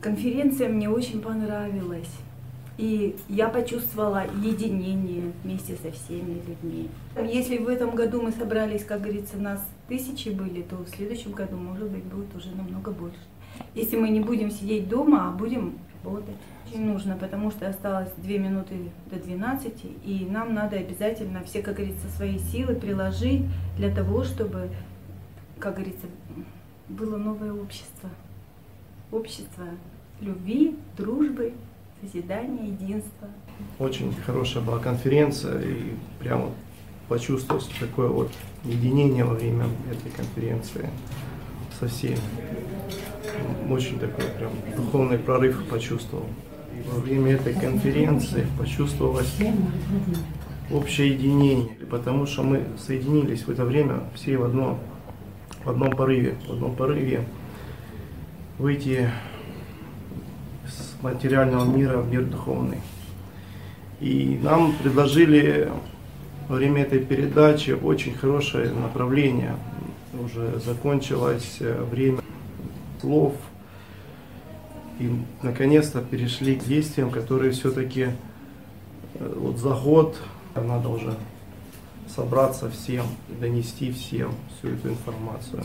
Конференция мне очень понравилась. И я почувствовала единение вместе со всеми людьми. Если в этом году мы собрались, как говорится, нас тысячи были, то в следующем году, может быть, будет уже намного больше. Если мы не будем сидеть дома, а будем работать. Очень нужно, потому что осталось 2 минуты до 12, и нам надо обязательно все, как говорится, свои силы приложить для того, чтобы, как говорится, было новое общество. Общество любви, дружбы, созидания, единства. Очень хорошая была конференция, и прямо почувствовалось такое вот единение во время этой конференции со всеми. Очень такой прям духовный прорыв почувствовал. И во время этой конференции почувствовалось общее единение, потому что мы соединились в это время все в одном, в одном порыве, в одном порыве выйти с материального мира в мир духовный. И нам предложили во время этой передачи очень хорошее направление. Уже закончилось э, время слов. И наконец-то перешли к действиям, которые все-таки э, вот за год надо уже собраться всем и донести всем всю эту информацию.